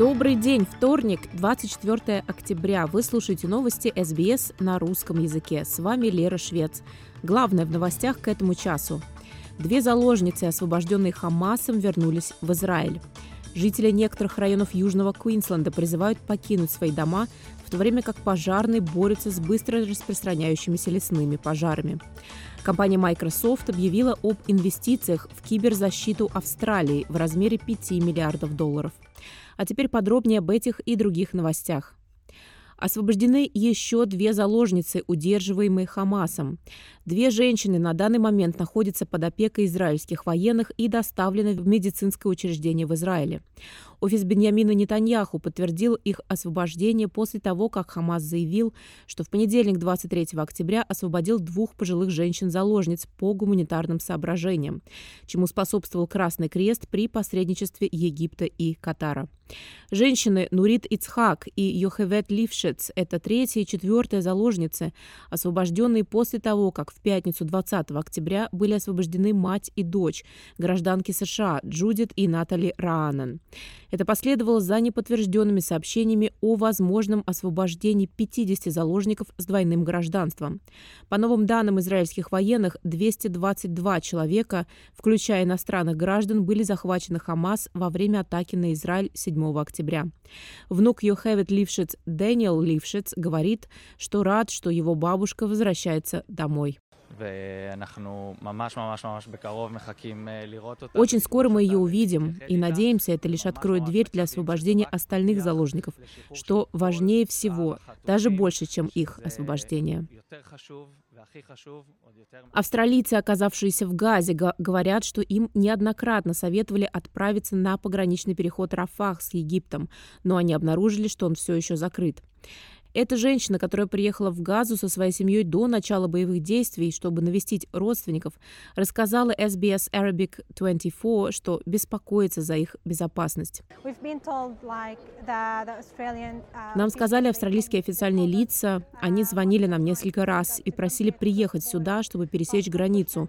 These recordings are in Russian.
Добрый день, вторник, 24 октября. Вы слушаете новости СБС на русском языке. С вами Лера Швец. Главное в новостях к этому часу. Две заложницы, освобожденные Хамасом, вернулись в Израиль. Жители некоторых районов Южного Квинсленда призывают покинуть свои дома, в то время как пожарные борются с быстро распространяющимися лесными пожарами. Компания Microsoft объявила об инвестициях в киберзащиту Австралии в размере 5 миллиардов долларов – а теперь подробнее об этих и других новостях. Освобождены еще две заложницы, удерживаемые Хамасом. Две женщины на данный момент находятся под опекой израильских военных и доставлены в медицинское учреждение в Израиле. Офис Беньямина Нетаньяху подтвердил их освобождение после того, как Хамас заявил, что в понедельник 23 октября освободил двух пожилых женщин-заложниц по гуманитарным соображениям, чему способствовал Красный Крест при посредничестве Египта и Катара. Женщины Нурит Ицхак и Йохевет Лившец – это третья и четвертая заложницы, освобожденные после того, как в пятницу 20 октября были освобождены мать и дочь, гражданки США Джудит и Натали Раанен. Это последовало за неподтвержденными сообщениями о возможном освобождении 50 заложников с двойным гражданством. По новым данным израильских военных, 222 человека, включая иностранных граждан, были захвачены Хамас во время атаки на Израиль 7 октября. Внук Йохевит Лившиц Дэниел Лившиц говорит, что рад, что его бабушка возвращается домой. Очень скоро мы ее увидим, и надеемся, это лишь откроет дверь для освобождения остальных заложников, что важнее всего, даже больше, чем их освобождение. Австралийцы, оказавшиеся в Газе, говорят, что им неоднократно советовали отправиться на пограничный переход Рафах с Египтом, но они обнаружили, что он все еще закрыт. Эта женщина, которая приехала в Газу со своей семьей до начала боевых действий, чтобы навестить родственников, рассказала SBS Arabic 24, что беспокоится за их безопасность. Нам сказали австралийские официальные лица, они звонили нам несколько раз и просили приехать сюда, чтобы пересечь границу.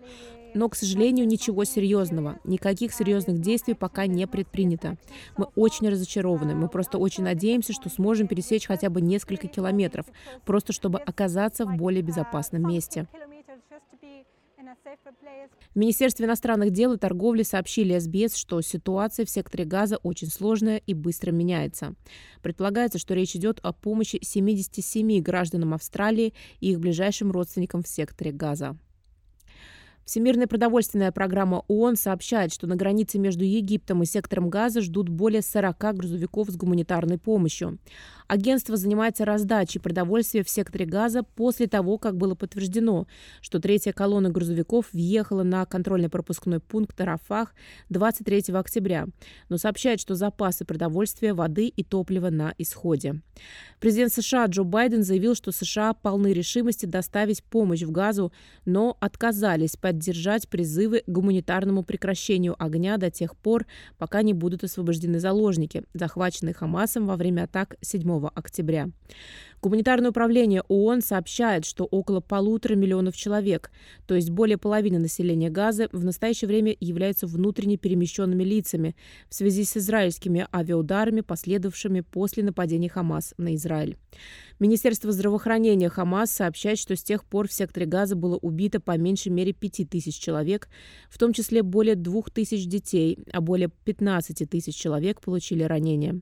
Но, к сожалению, ничего серьезного. Никаких серьезных действий пока не предпринято. Мы очень разочарованы. Мы просто очень надеемся, что сможем пересечь хотя бы несколько километров, просто чтобы оказаться в более безопасном месте. В Министерстве иностранных дел и торговли сообщили СБС, что ситуация в секторе газа очень сложная и быстро меняется. Предполагается, что речь идет о помощи 77 гражданам Австралии и их ближайшим родственникам в секторе газа. Всемирная продовольственная программа ООН сообщает, что на границе между Египтом и сектором Газа ждут более 40 грузовиков с гуманитарной помощью. Агентство занимается раздачей продовольствия в секторе Газа после того, как было подтверждено, что третья колонна грузовиков въехала на контрольно-пропускной пункт Рафах 23 октября, но сообщает, что запасы продовольствия, воды и топлива на исходе. Президент США Джо Байден заявил, что США полны решимости доставить помощь в Газу, но отказались поддержать призывы к гуманитарному прекращению огня до тех пор, пока не будут освобождены заложники, захваченные Хамасом во время атак 7 октября. Гуманитарное управление ООН сообщает, что около полутора миллионов человек, то есть более половины населения Газы, в настоящее время являются внутренне перемещенными лицами в связи с израильскими авиаударами, последовавшими после нападения Хамас на Израиль. Министерство здравоохранения Хамас сообщает, что с тех пор в секторе Газа было убито по меньшей мере 5 тысяч человек, в том числе более 2 тысяч детей, а более 15 тысяч человек получили ранения.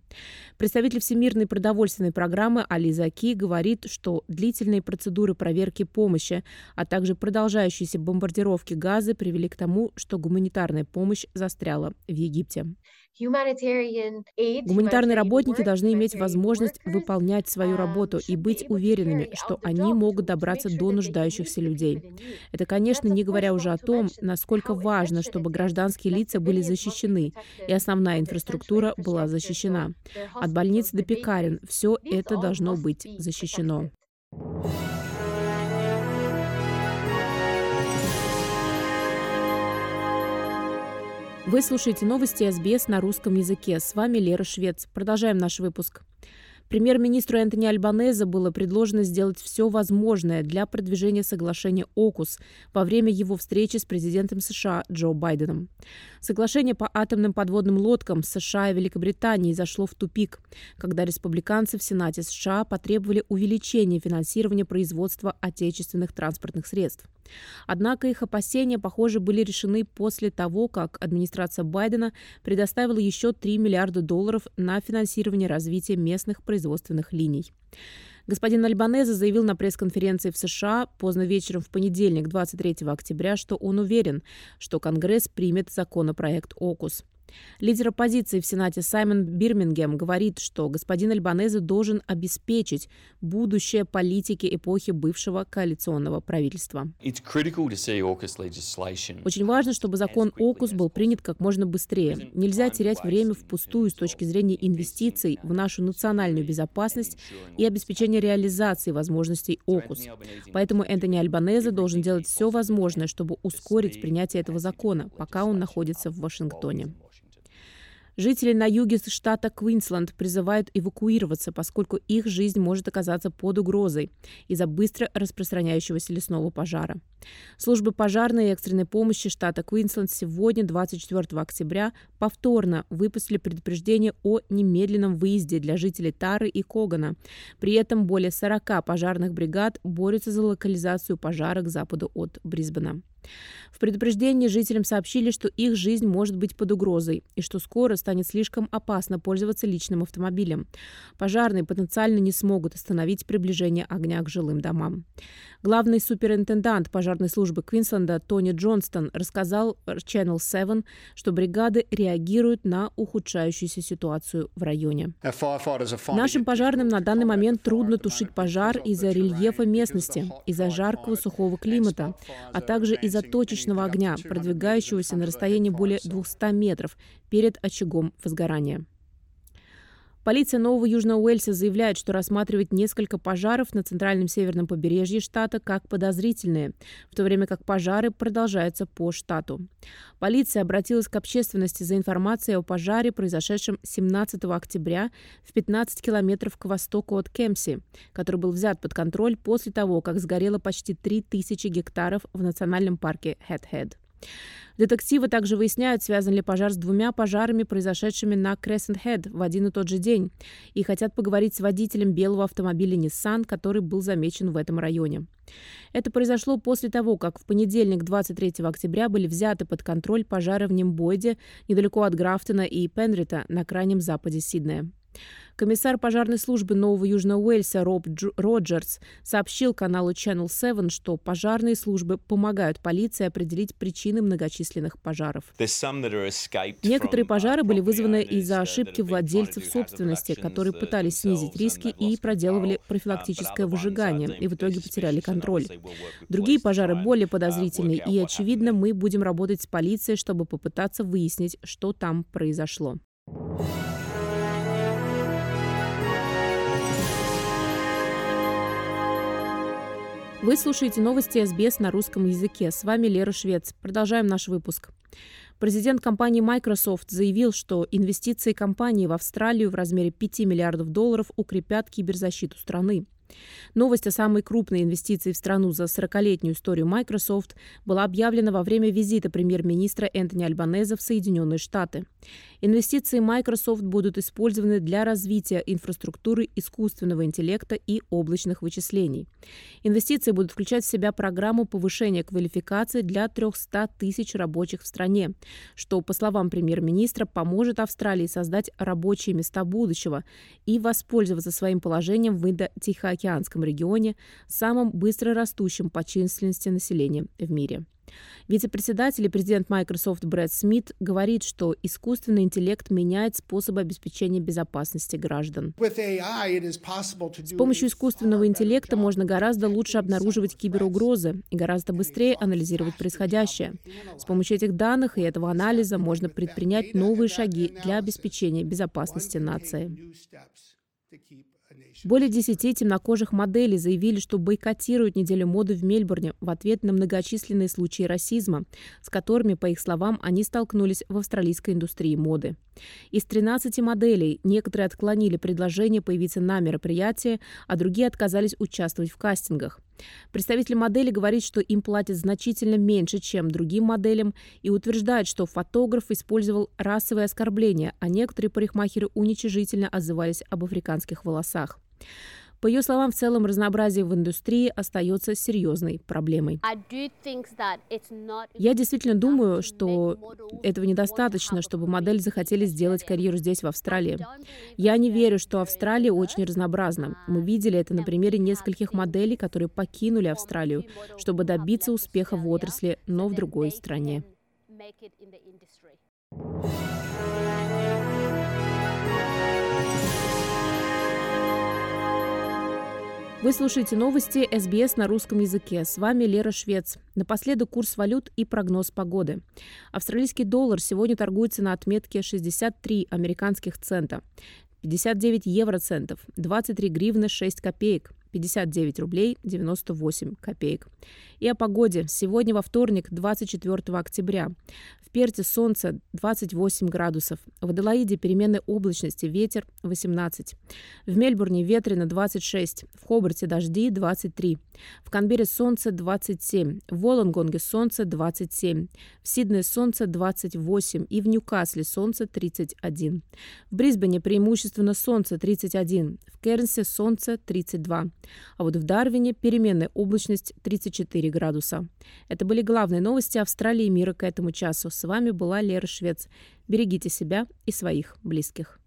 Представитель Всемирной продовольственной программы Али Заки говорит, что длительные процедуры проверки помощи, а также продолжающиеся бомбардировки Газы привели к тому, что гуманитарная помощь застряла в Египте. Гуманитарные работники должны иметь возможность выполнять свою um, работу и быть уверенными, что они могут добраться до нуждающихся людей. Это, конечно, не говоря уже о том, насколько важно, чтобы гражданские лица были защищены и основная инфраструктура была защищена. От больниц до пекарен все это должно быть защищено. Вы слушаете новости СБС на русском языке. С вами Лера Швец. Продолжаем наш выпуск. Премьер-министру Энтони Альбанезе было предложено сделать все возможное для продвижения соглашения ОКУС во время его встречи с президентом США Джо Байденом. Соглашение по атомным подводным лодкам США и Великобритании зашло в тупик, когда республиканцы в Сенате США потребовали увеличения финансирования производства отечественных транспортных средств. Однако их опасения, похоже, были решены после того, как администрация Байдена предоставила еще 3 миллиарда долларов на финансирование развития местных производственных линий. Господин Альбанезе заявил на пресс-конференции в США поздно вечером в понедельник, 23 октября, что он уверен, что Конгресс примет законопроект ОКУС. Лидер оппозиции в Сенате Саймон Бирмингем говорит, что господин Альбанезе должен обеспечить будущее политики эпохи бывшего коалиционного правительства. Очень важно, чтобы закон ОКУС был принят как можно быстрее. Нельзя терять время впустую с точки зрения инвестиций в нашу национальную безопасность и обеспечения реализации возможностей ОКУС. Поэтому Энтони Альбанезе должен делать все возможное, чтобы ускорить принятие этого закона, пока он находится в Вашингтоне. Жители на юге штата Квинсленд призывают эвакуироваться, поскольку их жизнь может оказаться под угрозой из-за быстро распространяющегося лесного пожара. Службы пожарной и экстренной помощи штата Квинсленд сегодня, 24 октября, повторно выпустили предупреждение о немедленном выезде для жителей Тары и Когана. При этом более 40 пожарных бригад борются за локализацию пожара к западу от Брисбена. В предупреждении жителям сообщили, что их жизнь может быть под угрозой и что скоро станет слишком опасно пользоваться личным автомобилем. Пожарные потенциально не смогут остановить приближение огня к жилым домам. Главный суперинтендант пожарной службы Квинсленда Тони Джонстон рассказал Channel 7, что бригады реагируют на ухудшающуюся ситуацию в районе. Нашим пожарным на данный момент трудно тушить пожар из-за рельефа местности, из-за жаркого сухого климата, а также из-за точечного огня, продвигающегося на расстоянии более 200 метров перед очагом возгорания. Полиция Нового Южного Уэльса заявляет, что рассматривает несколько пожаров на центральном северном побережье штата как подозрительные, в то время как пожары продолжаются по штату. Полиция обратилась к общественности за информацией о пожаре, произошедшем 17 октября в 15 километров к востоку от Кемси, который был взят под контроль после того, как сгорело почти 3000 гектаров в национальном парке Хэтхед. Детективы также выясняют, связан ли пожар с двумя пожарами, произошедшими на Крессент-Хед в один и тот же день, и хотят поговорить с водителем белого автомобиля Nissan, который был замечен в этом районе. Это произошло после того, как в понедельник, 23 октября, были взяты под контроль пожары в Нимбойде, недалеко от Графтона и Пенрита на крайнем западе Сиднея. Комиссар пожарной службы Нового Южного Уэльса Роб Дж- Роджерс сообщил каналу Channel 7, что пожарные службы помогают полиции определить причины многочисленных пожаров. Некоторые пожары были вызваны из-за ошибки владельцев собственности, которые пытались снизить риски и проделывали профилактическое выжигание, и в итоге потеряли контроль. Другие пожары более подозрительные, и, очевидно, мы будем работать с полицией, чтобы попытаться выяснить, что там произошло. Вы слушаете новости СБС на русском языке. С вами Лера Швец. Продолжаем наш выпуск. Президент компании Microsoft заявил, что инвестиции компании в Австралию в размере 5 миллиардов долларов укрепят киберзащиту страны. Новость о самой крупной инвестиции в страну за 40-летнюю историю Microsoft была объявлена во время визита премьер-министра Энтони Альбанеза в Соединенные Штаты. Инвестиции Microsoft будут использованы для развития инфраструктуры искусственного интеллекта и облачных вычислений. Инвестиции будут включать в себя программу повышения квалификации для 300 тысяч рабочих в стране, что, по словам премьер-министра, поможет Австралии создать рабочие места будущего и воспользоваться своим положением в Индо-Тихоокеанском регионе, самым быстро растущим по численности населения в мире. Вице-председатель и президент Microsoft Брэд Смит говорит, что искусственный интеллект меняет способы обеспечения безопасности граждан. С помощью искусственного интеллекта можно гораздо лучше обнаруживать киберугрозы и гораздо быстрее анализировать происходящее. С помощью этих данных и этого анализа можно предпринять новые шаги для обеспечения безопасности нации. Более 10 темнокожих моделей заявили, что бойкотируют неделю моды в Мельбурне в ответ на многочисленные случаи расизма, с которыми, по их словам, они столкнулись в австралийской индустрии моды. Из 13 моделей некоторые отклонили предложение появиться на мероприятии, а другие отказались участвовать в кастингах. Представитель модели говорит, что им платят значительно меньше, чем другим моделям, и утверждает, что фотограф использовал расовые оскорбления, а некоторые парикмахеры уничижительно отзывались об африканских волосах. По ее словам, в целом разнообразие в индустрии остается серьезной проблемой. Я действительно думаю, что этого недостаточно, чтобы модель захотели сделать карьеру здесь, в Австралии. Я не верю, что Австралия очень разнообразна. Мы видели это на примере нескольких моделей, которые покинули Австралию, чтобы добиться успеха в отрасли, но в другой стране. Вы слушаете новости СБС на русском языке. С вами Лера Швец. Напоследок курс валют и прогноз погоды. Австралийский доллар сегодня торгуется на отметке 63 американских цента, 59 евроцентов, 23 гривны 6 копеек, 59 рублей 98 копеек. И о погоде. Сегодня во вторник, 24 октября. В Перте солнце 28 градусов. В Аделаиде переменной облачности, ветер 18. В Мельбурне ветрено 26. В Хобарте дожди 23. В Канбере солнце 27. В Волонгонге солнце 27. В Сиднее солнце 28. И в Ньюкасле солнце 31. В Брисбене преимущественно солнце 31. В Кернсе солнце 32. А вот в Дарвине переменная облачность 34 градуса. Это были главные новости Австралии и мира к этому часу. С вами была Лера Швец. Берегите себя и своих близких.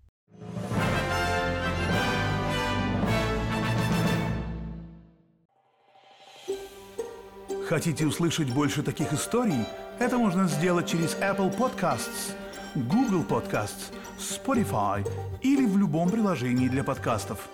Хотите услышать больше таких историй? Это можно сделать через Apple Podcasts, Google Podcasts, Spotify или в любом приложении для подкастов.